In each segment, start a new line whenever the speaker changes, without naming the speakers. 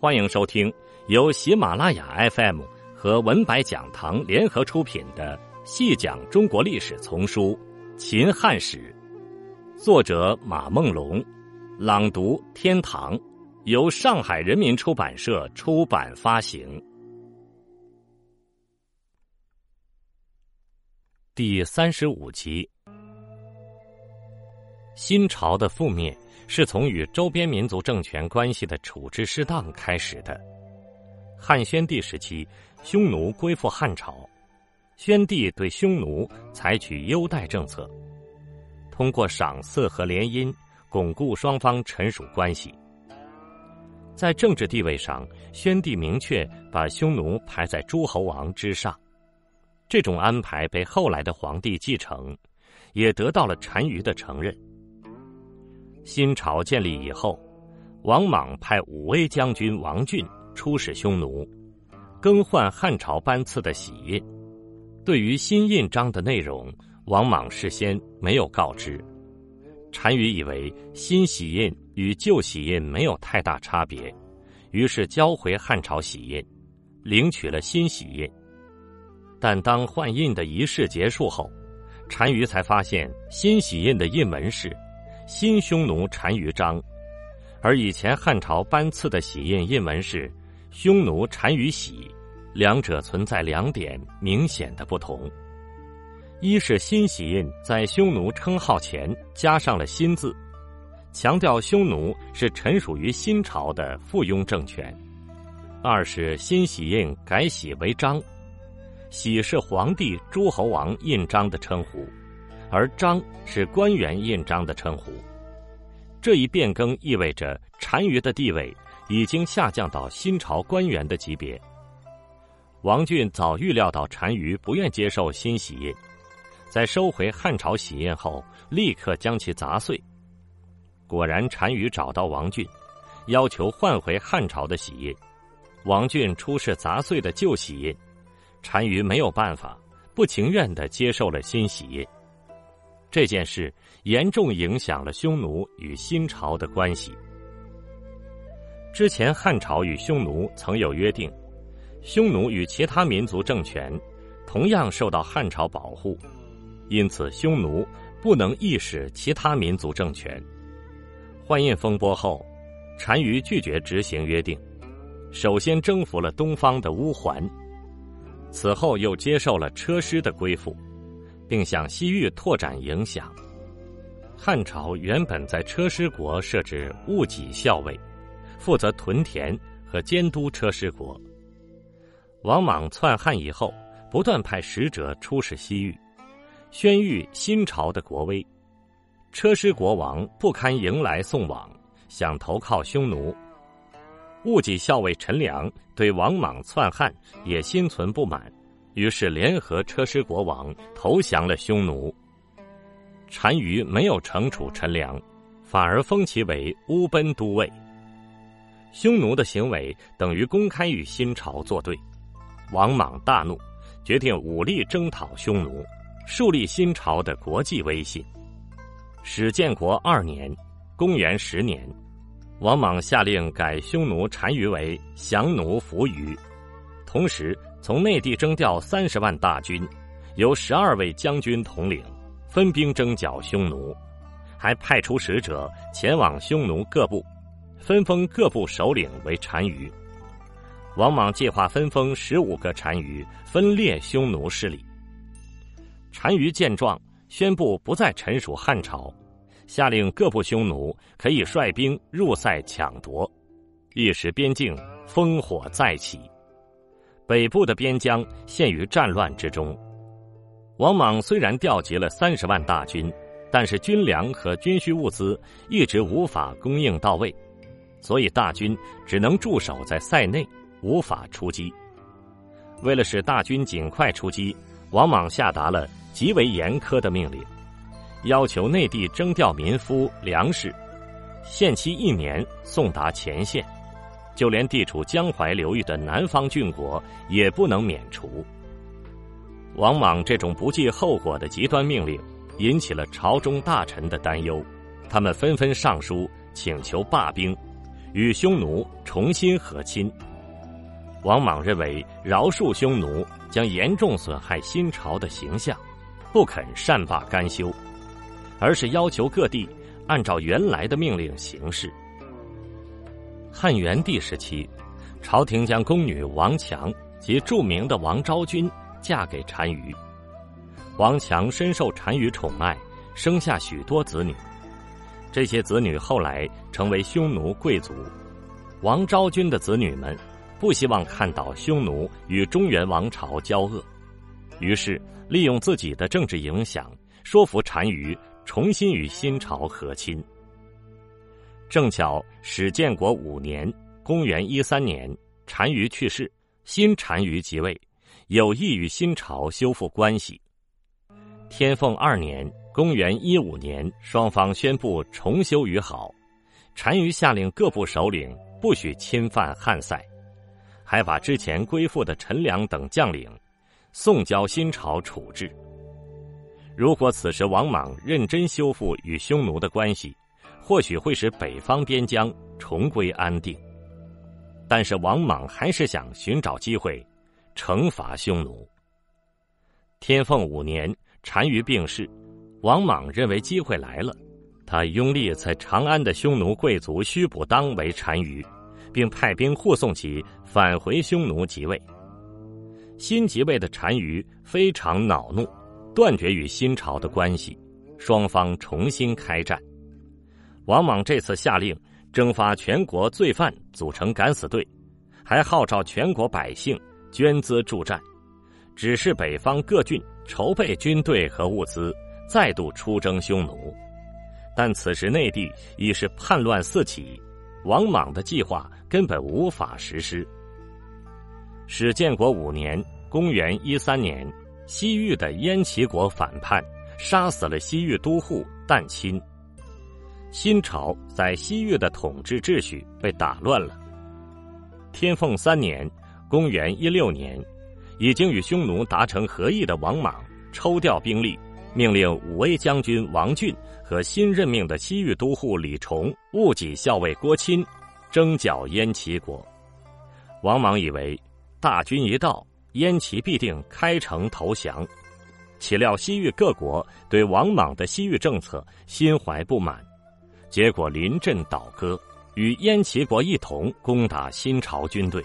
欢迎收听由喜马拉雅 FM 和文白讲堂联合出品的《细讲中国历史丛书·秦汉史》，作者马梦龙，朗读天堂，由上海人民出版社出版发行。第三十五集，新朝的覆灭。是从与周边民族政权关系的处置失当开始的。汉宣帝时期，匈奴归附汉朝，宣帝对匈奴采取优待政策，通过赏赐和联姻巩固双方臣属关系。在政治地位上，宣帝明确把匈奴排在诸侯王之上，这种安排被后来的皇帝继承，也得到了单于的承认。新朝建立以后，王莽派武威将军王俊出使匈奴，更换汉朝颁赐的玺印。对于新印章的内容，王莽事先没有告知。单于以为新玺印与旧玺印没有太大差别，于是交回汉朝玺印，领取了新玺印。但当换印的仪式结束后，单于才发现新玺印的印文是。新匈奴单于章，而以前汉朝颁赐的玺印印文是匈奴单于玺，两者存在两点明显的不同：一是新玺印在匈奴称号前加上了“新”字，强调匈奴是臣属于新朝的附庸政权；二是新玺印改玺为章，玺是皇帝、诸侯王印章的称呼。而章是官员印章的称呼，这一变更意味着单于的地位已经下降到新朝官员的级别。王俊早预料到单于不愿接受新玺印，在收回汉朝玺印后，立刻将其砸碎。果然，单于找到王俊，要求换回汉朝的玺印。王俊出示砸碎的旧玺印，单于没有办法，不情愿的接受了新玺印。这件事严重影响了匈奴与新朝的关系。之前汉朝与匈奴曾有约定，匈奴与其他民族政权同样受到汉朝保护，因此匈奴不能意使其他民族政权。换印风波后，单于拒绝执行约定，首先征服了东方的乌桓，此后又接受了车师的归附。并向西域拓展影响。汉朝原本在车师国设置戊己校尉，负责屯田和监督车师国。王莽篡汉以后，不断派使者出使西域，宣谕新朝的国威。车师国王不堪迎来送往，想投靠匈奴。戊己校尉陈良对王莽篡汉也心存不满。于是联合车师国王投降了匈奴。单于没有惩处陈良，反而封其为乌奔都尉。匈奴的行为等于公开与新朝作对。王莽大怒，决定武力征讨匈奴，树立新朝的国际威信。始建国二年，公元十年，王莽下令改匈奴单于为降奴伏于，同时。从内地征调三十万大军，由十二位将军统领，分兵征剿匈奴，还派出使者前往匈奴各部，分封各部首领为单于。王莽计划分封十五个单于，分裂匈奴势力。单于见状，宣布不再臣属汉朝，下令各部匈奴可以率兵入塞抢夺，一时边境烽火再起。北部的边疆陷于战乱之中，王莽虽然调集了三十万大军，但是军粮和军需物资一直无法供应到位，所以大军只能驻守在塞内，无法出击。为了使大军尽快出击，王莽下达了极为严苛的命令，要求内地征调民夫、粮食，限期一年送达前线。就连地处江淮流域的南方郡国也不能免除。王莽这种不计后果的极端命令，引起了朝中大臣的担忧，他们纷纷上书请求罢兵，与匈奴重。新和亲。王莽认为饶恕匈奴将严重损害新朝的形象，不肯善罢甘休，而是要求各地按照原来的命令行事。汉元帝时期，朝廷将宫女王强及著名的王昭君嫁给单于。王强深受单于宠爱，生下许多子女。这些子女后来成为匈奴贵族。王昭君的子女们不希望看到匈奴与中原王朝交恶，于是利用自己的政治影响，说服单于重新与新朝和亲。正巧始建国五年（公元一三年），单于去世，新单于即位，有意与新朝修复关系。天凤二年（公元一五年），双方宣布重修于好。单于下令各部首领不许侵犯汉塞，还把之前归附的陈良等将领送交新朝处置。如果此时王莽认真修复与匈奴的关系，或许会使北方边疆重归安定，但是王莽还是想寻找机会惩罚匈奴。天凤五年，单于病逝，王莽认为机会来了，他拥立在长安的匈奴贵族须卜当为单于，并派兵护送其返回匈奴即位。新即位的单于非常恼怒，断绝与新朝的关系，双方重新开战。王莽这次下令征发全国罪犯组成敢死队，还号召全国百姓捐资助战，指示北方各郡筹备军队和物资，再度出征匈奴。但此时内地已是叛乱四起，王莽的计划根本无法实施。史建国五年（公元一三年），西域的燕齐国反叛，杀死了西域都护旦亲。新朝在西域的统治秩序被打乱了。天凤三年（公元一六年），已经与匈奴达成和议的王莽抽调兵力，命令武威将军王俊和新任命的西域都护李崇、戊己校尉郭钦征剿燕齐国。王莽以为大军一到，燕齐必定开城投降，岂料西域各国对王莽的西域政策心怀不满。结果临阵倒戈，与燕齐国一同攻打新朝军队。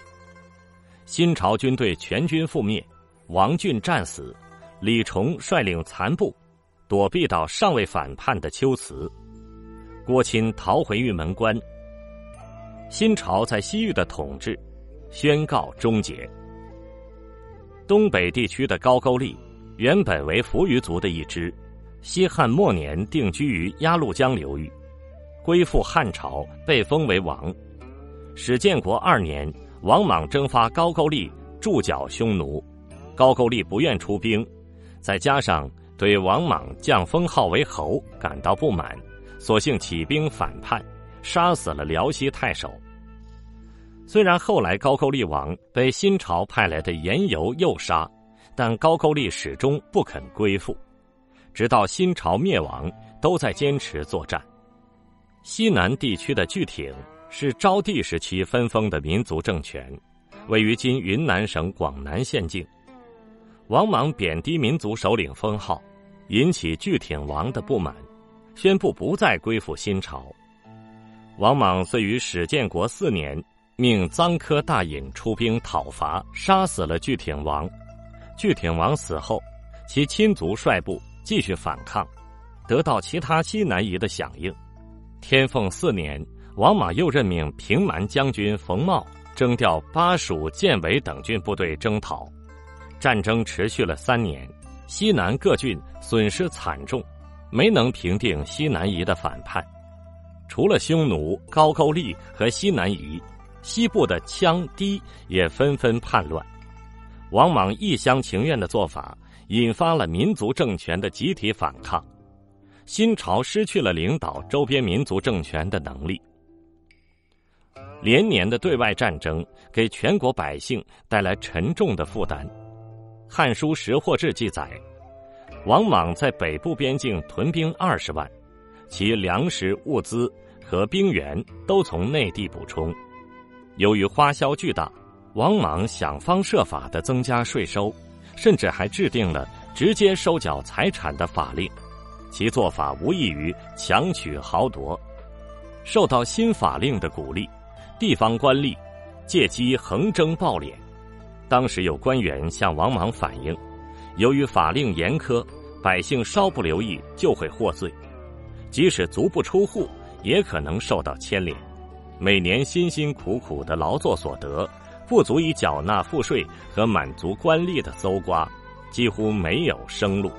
新朝军队全军覆灭，王俊战死，李崇率领残部躲避到尚未反叛的龟兹，郭钦逃回玉门关。新朝在西域的统治宣告终结。东北地区的高句丽原本为扶余族的一支，西汉末年定居于鸭绿江流域。归附汉朝，被封为王。始建国二年，王莽征发高句丽驻剿匈奴，高句丽不愿出兵，再加上对王莽降封号为侯感到不满，索性起兵反叛，杀死了辽西太守。虽然后来高句丽王被新朝派来的严尤诱杀，但高句丽始终不肯归附，直到新朝灭亡，都在坚持作战。西南地区的巨挺是昭帝时期分封的民族政权，位于今云南省广南县境。王莽贬低民族首领封号，引起巨挺王的不满，宣布不再归附新朝。王莽遂于始建国四年，命臧科大尹出兵讨伐，杀死了巨挺王。巨挺王死后，其亲族率部继续反抗，得到其他西南夷的响应。天凤四年，王莽又任命平蛮将军冯茂征调巴蜀、建为等郡部队征讨。战争持续了三年，西南各郡损失惨重，没能平定西南夷的反叛。除了匈奴、高句丽和西南夷，西部的羌、氐也纷纷叛乱。王莽一厢情愿的做法，引发了民族政权的集体反抗。新朝失去了领导周边民族政权的能力，连年的对外战争给全国百姓带来沉重的负担。《汉书·识货志》记载，王莽在北部边境屯兵二十万，其粮食、物资和兵源都从内地补充。由于花销巨大，王莽想方设法的增加税收，甚至还制定了直接收缴财产的法令，其做法无异于强取豪夺。受到新法令的鼓励，地方官吏借机横征暴敛。当时有官员向王莽反映，由于法令严苛，百姓稍不留意就会获罪，即使足不出户，也可能受到牵连。每年辛辛苦苦的劳作所得，不足以缴纳赋税和满足官吏的搜刮，几乎没有生路。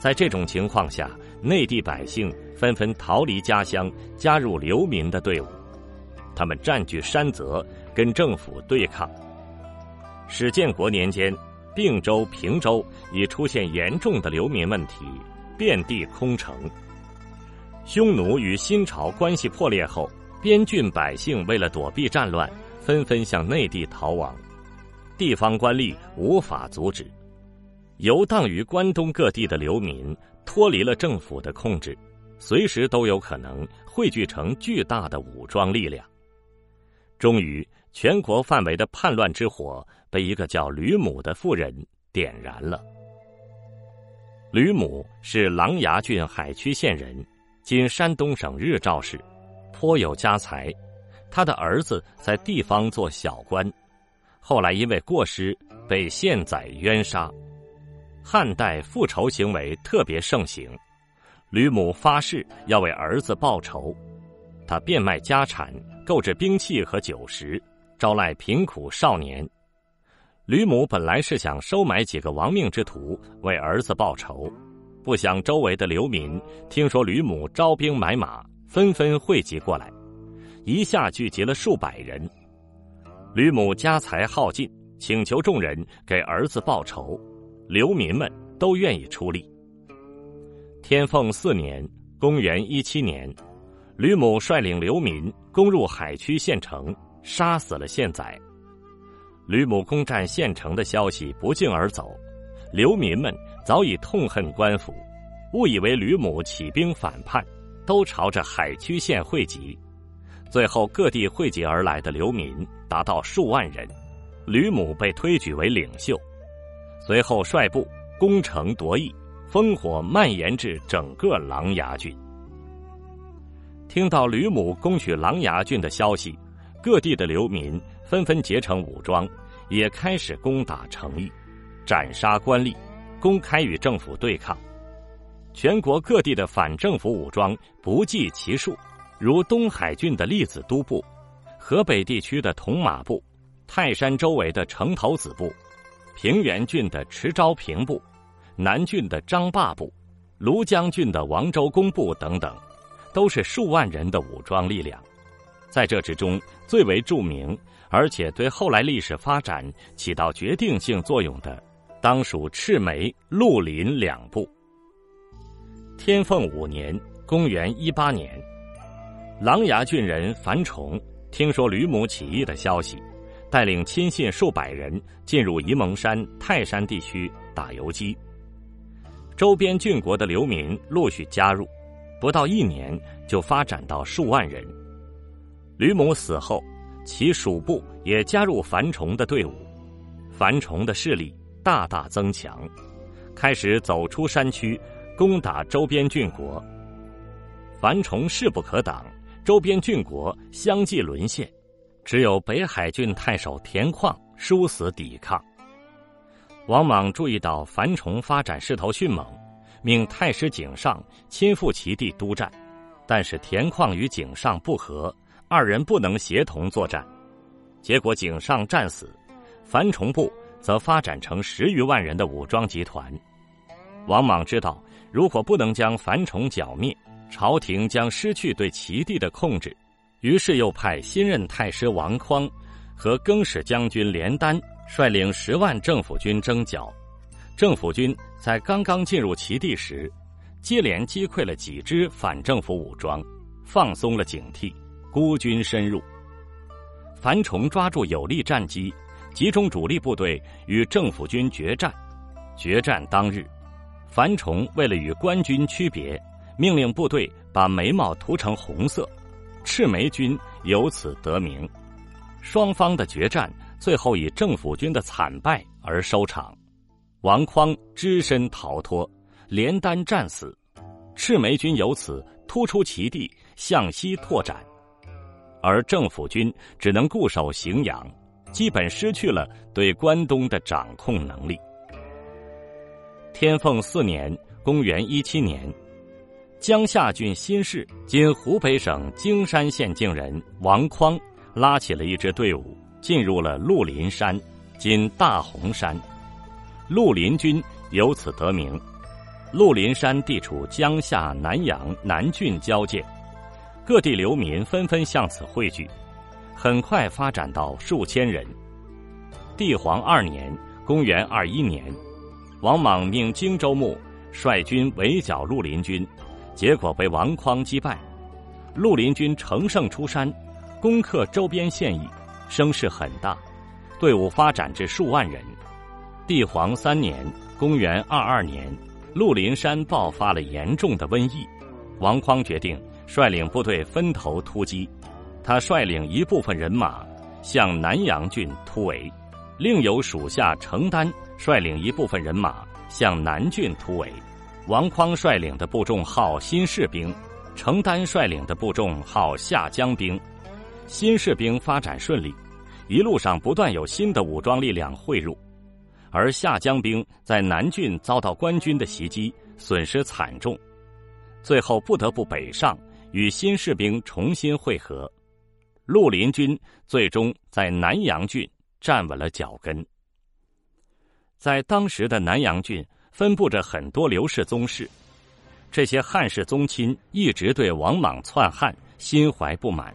在这种情况下，内地百姓纷纷逃离家乡，加入流民的队伍。他们占据山泽，跟政府对抗。史建国年间，并州、平州已出现严重的流民问题，遍地空城。匈奴与新朝关系破裂后。边郡百姓为了躲避战乱，纷纷向内地逃亡，地方官吏无法阻止。游荡于关东各地的流民脱离了政府的控制，随时都有可能汇聚成巨大的武装力量。终于，全国范围的叛乱之火被一个叫吕母的妇人点燃了。吕母是琅琊郡海曲县人，今山东省日照市。颇有家财，他的儿子在地方做小官，后来因为过失被县宰冤杀。汉代复仇行为特别盛行，吕母发誓要为儿子报仇，他变卖家产，购置兵器和酒食，招来贫苦少年。吕母本来是想收买几个亡命之徒为儿子报仇，不想周围的流民听说吕母招兵买马。纷纷汇集过来，一下聚集了数百人。吕母家财耗尽，请求众人给儿子报仇，流民们都愿意出力。天凤四年（公元一七年），吕母率领流民攻入海曲县城，杀死了县宰。吕母攻占县城的消息不胫而走，流民们早已痛恨官府，误以为吕母起兵反叛。都朝着海曲县汇集，最后各地汇集而来的流民达到数万人，吕母被推举为领袖，随后率部攻城夺邑，烽火蔓延至整个琅琊郡。听到吕母攻取琅琊郡的消息，各地的流民纷纷结成武装，也开始攻打城邑，斩杀官吏，公开与政府对抗。全国各地的反政府武装不计其数，如东海郡的栗子都部、河北地区的铜马部、泰山周围的城头子部、平原郡的池昭平部、南郡的张霸部、庐江郡的王周公部等等，都是数万人的武装力量。在这之中，最为著名，而且对后来历史发展起到决定性作用的，当属赤眉、绿林两部。天凤五年（公元一八年），琅琊郡人樊崇听说吕母起义的消息，带领亲信数百人进入沂蒙山、泰山地区打游击。周边郡国的流民陆续加入，不到一年就发展到数万人。吕母死后，其属部也加入樊崇的队伍，樊崇的势力大大增强，开始走出山区。攻打周边郡国，樊崇势不可挡，周边郡国相继沦陷，只有北海郡太守田况殊死抵抗。王莽注意到樊崇发展势头迅猛，命太师井上亲赴其地督战，但是田况与井上不和，二人不能协同作战，结果井上战死，樊崇部则发展成十余万人的武装集团。王莽知道。如果不能将樊崇剿灭，朝廷将失去对齐地的控制。于是又派新任太师王匡和更始将军连丹率领十万政府军征剿。政府军在刚刚进入齐地时，接连击溃了几支反政府武装，放松了警惕，孤军深入。樊崇抓住有利战机，集中主力部队与政府军决战。决战当日。樊崇为了与官军区别，命令部队把眉毛涂成红色，赤眉军由此得名。双方的决战最后以政府军的惨败而收场，王匡只身逃脱，连单战死，赤眉军由此突出其地，向西拓展，而政府军只能固守荥阳，基本失去了对关东的掌控能力。天凤四年（公元一七年），江夏郡新市（今湖北省荆山县境人）王匡。拉起了一支队伍，进入了鹿林山（今大洪山）。鹿林军由此得名。鹿林山地处江夏南阳南郡交界，各地流民纷纷向此汇聚，很快发展到数千人。帝皇二年（公元二一年），王莽命荆州牧率军围剿绿林军，结果被王匡击败。绿林军乘胜出山。攻克周边县邑，声势很大，队伍发展至数万人。帝皇三年（公元二二年），绿林山爆发了严重的瘟疫，王匡决定率领部队分头突击。他率领一部分人马向南阳郡突围，另有属下程丹率领一部分人马向南郡突围。王匡率领的部众号新士兵，程丹率领的部众号下江兵。新士兵发展顺利，一路上不断有新的武装力量汇入，而下江兵在南郡遭到官军的袭击，损失惨重，最后不得不北上与新士兵重新会合。绿林军最终在南阳郡站稳了脚跟。在当时的南阳郡分布着很多刘氏宗室，这些汉室宗亲一直对王莽篡汉心怀不满。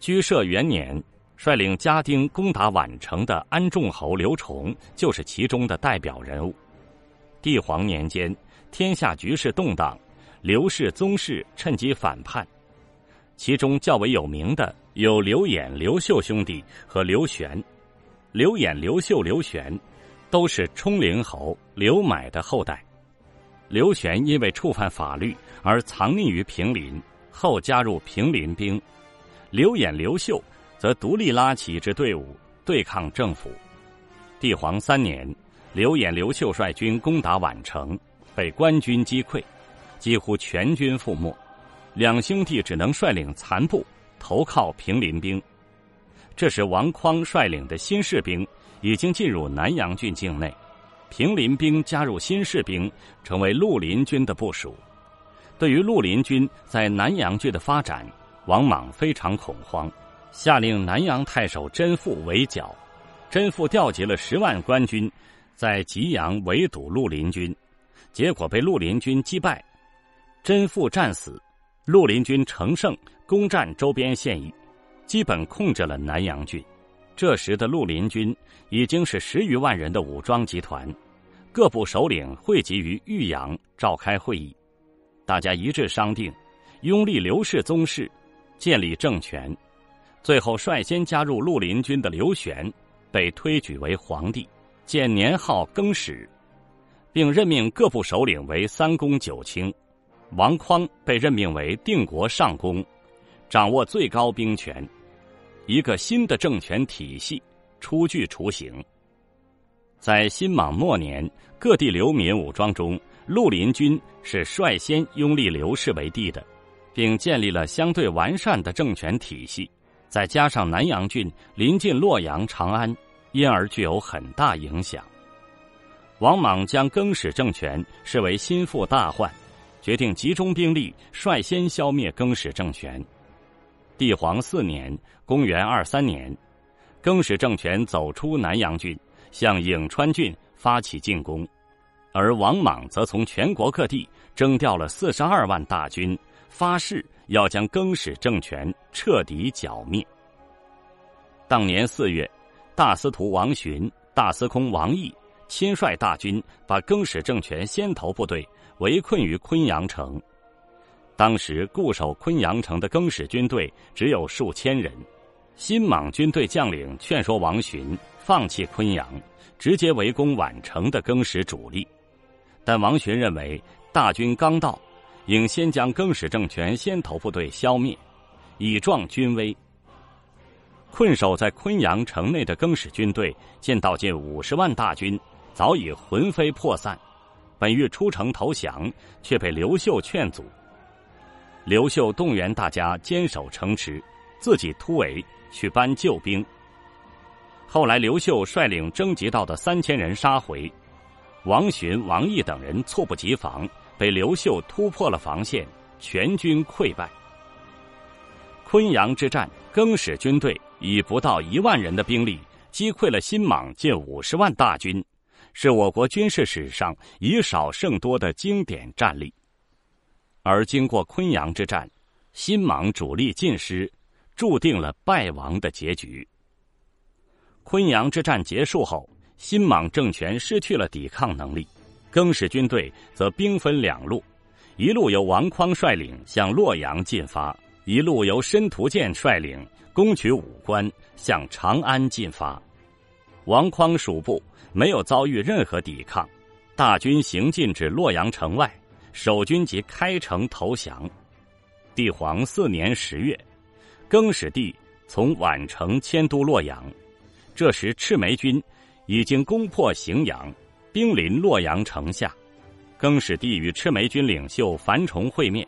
居舍元年，率领家丁攻打宛城的安众侯刘崇就是其中的代表人物。帝皇年间，天下局势动荡，刘氏宗室趁机反叛，其中较为有名的有刘演、刘秀兄弟和刘玄。刘演、刘秀、刘玄都是冲灵侯刘买的后代。刘玄因为触犯法律而藏匿于平林，后加入平林兵。刘演、刘秀则独立拉起一支队伍对抗政府。帝皇三年，刘演、刘秀率军攻打宛城，被官军击溃，几乎全军覆没。两兄弟只能率领残部投靠平林兵。这时，王匡率领的新士兵已经进入南阳郡境内，平林兵加入新士兵，成为绿林军的部署。对于绿林军在南阳郡的发展，王莽非常恐慌，下令南阳太守甄父围剿。甄父调集了十万官军，在吉阳围堵绿林军，结果被绿林军击败。甄父战死，绿林军乘胜攻占周边县邑，基本控制了南阳郡。这时的绿林军已经是十余万人的武装集团，各部首领汇集于豫阳召开会议，大家一致商定，拥立刘氏宗室。建立政权，最后率先加入绿林军的刘玄被推举为皇帝，建年号更始，并任命各部首领为三公九卿。王匡被任命为定国上公，掌握最高兵权。一个新的政权体系初具雏形。在新莽末年，各地流民武装中，绿林军是率先拥立刘氏为帝的。并建立了相对完善的政权体系，再加上南阳郡临近洛阳、长安，因而具有很大影响。王莽将更始政权视为心腹大患，决定集中兵力率先消灭更始政权。帝皇四年（公元二三年），更始政权走出南阳郡，向颍川郡发起进攻，而王莽则从全国各地征调了四十二万大军。发誓要将更始政权彻底剿灭。当年四月，大司徒王寻、大司空王毅亲率大军，把更始政权先头部队围困于昆阳城。当时固守昆阳城的更始军队只有数千人。新莽军队将领劝说王寻放弃昆阳，直接围攻宛城的更始主力，但王寻认为大军刚到。应先将更始政权先头部队消灭，以壮军威。
困守在昆阳城内的更始军队见到近五十万大军，早已魂飞魄散，本欲出城投降，却被刘秀劝阻。刘秀动员大家坚守城池，自己突围去搬救兵。后来，刘秀率领征集到的三千人杀回，王寻、王毅等人猝不及防，被刘秀突破了防线，全军溃败。昆阳之战，更始军队以不到一万人的兵力击溃了新莽近五十万大军，是我国军事史上以少胜多的经典战例。而经过昆阳之战，新莽主力尽失，注定了败亡的结局。昆阳之战结束后，新莽政权失去了抵抗能力，更始军队则兵分两路：一路由王匡率领向洛阳进发，一路由申屠建率领攻取武关，向长安进发。王匡属部没有遭遇任何抵抗，大军行进至洛阳城外，守军即开城投降。帝皇四年十月，更始帝从宛城迁都洛阳。这时，赤眉军已经攻破荥阳，兵临洛阳城下。更始帝与赤眉军领袖樊崇会面，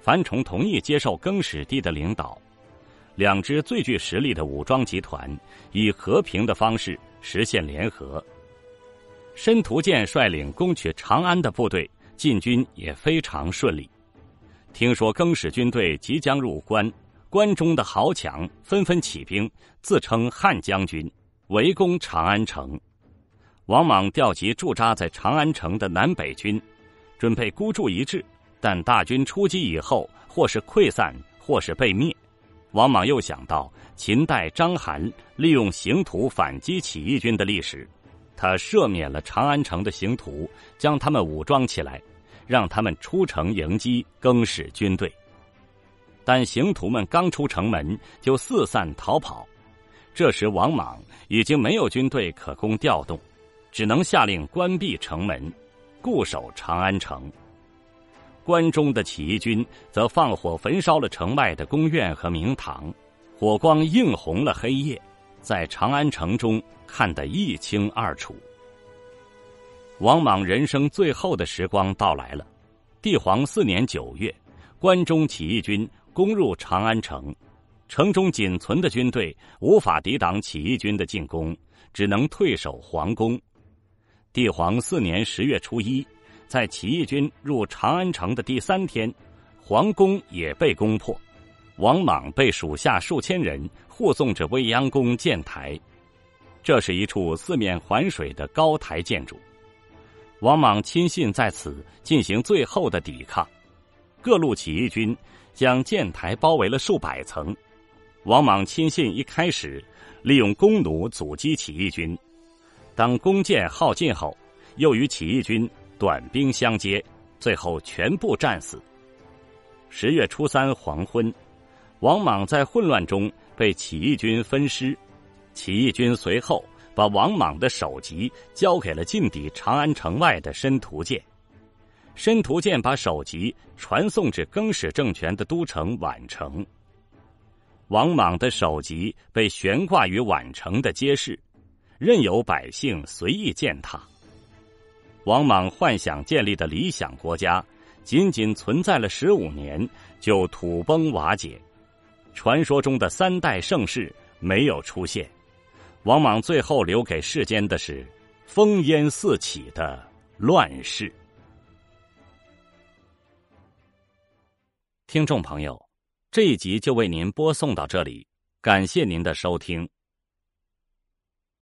樊崇同意接受更始帝的领导。两支最具实力的武装集团以和平的方式实现联合。申屠建率领攻取长安的部队进军也非常顺利。听说更始军队即将入关。关中的豪强纷纷起兵，自称汉将军，围攻长安城。王莽调集驻扎在长安城的南北军，准备孤注一掷。但大军出击以后，或是溃散，或是被灭。王莽又想到秦代章邯利用刑徒反击起义军的历史，他赦免了长安城的刑徒，将他们武装起来，让他们出城迎击更始军队。但刑徒们刚出城门就四散逃跑，这时王莽已经没有军队可供调动，只能下令关闭城门，固守长安城。关中的起义军则放火焚烧了城外的宫苑和明堂，火光映红了黑夜，在长安城中看得一清二楚。王莽人生最后的时光到来了，帝皇四年九月，关中起义军。攻入长安城，城中仅存的军队无法抵挡起义军的进攻，只能退守皇宫。帝皇四年十月初一，在起义军入长安城的第三天，皇宫也被攻破，王莽被属下数千人护送至未央宫建台。这是一处四面环水的高台建筑，王莽亲信在此进行最后的抵抗，各路起义军。将建台包围了数百层，王莽亲信一开始利用弓弩阻击起义军，当弓箭耗尽后，又与起义军短兵相接，最后全部战死。十月初三黄昏，王莽在混乱中被起义军分尸，起义军随后把王莽的首级交给了进抵长安城外的申屠建。申屠建把首级传送至更始政权的都城宛城。王莽的首级被悬挂于宛城的街市，任由百姓随意践踏。王莽幻想建立的理想国家，仅仅存在了十五年就土崩瓦解，传说中的三代盛世没有出现。往往最后留给世间的是烽烟四起的乱世。听众朋友，这一集就为您播送到这里，感谢您的收听。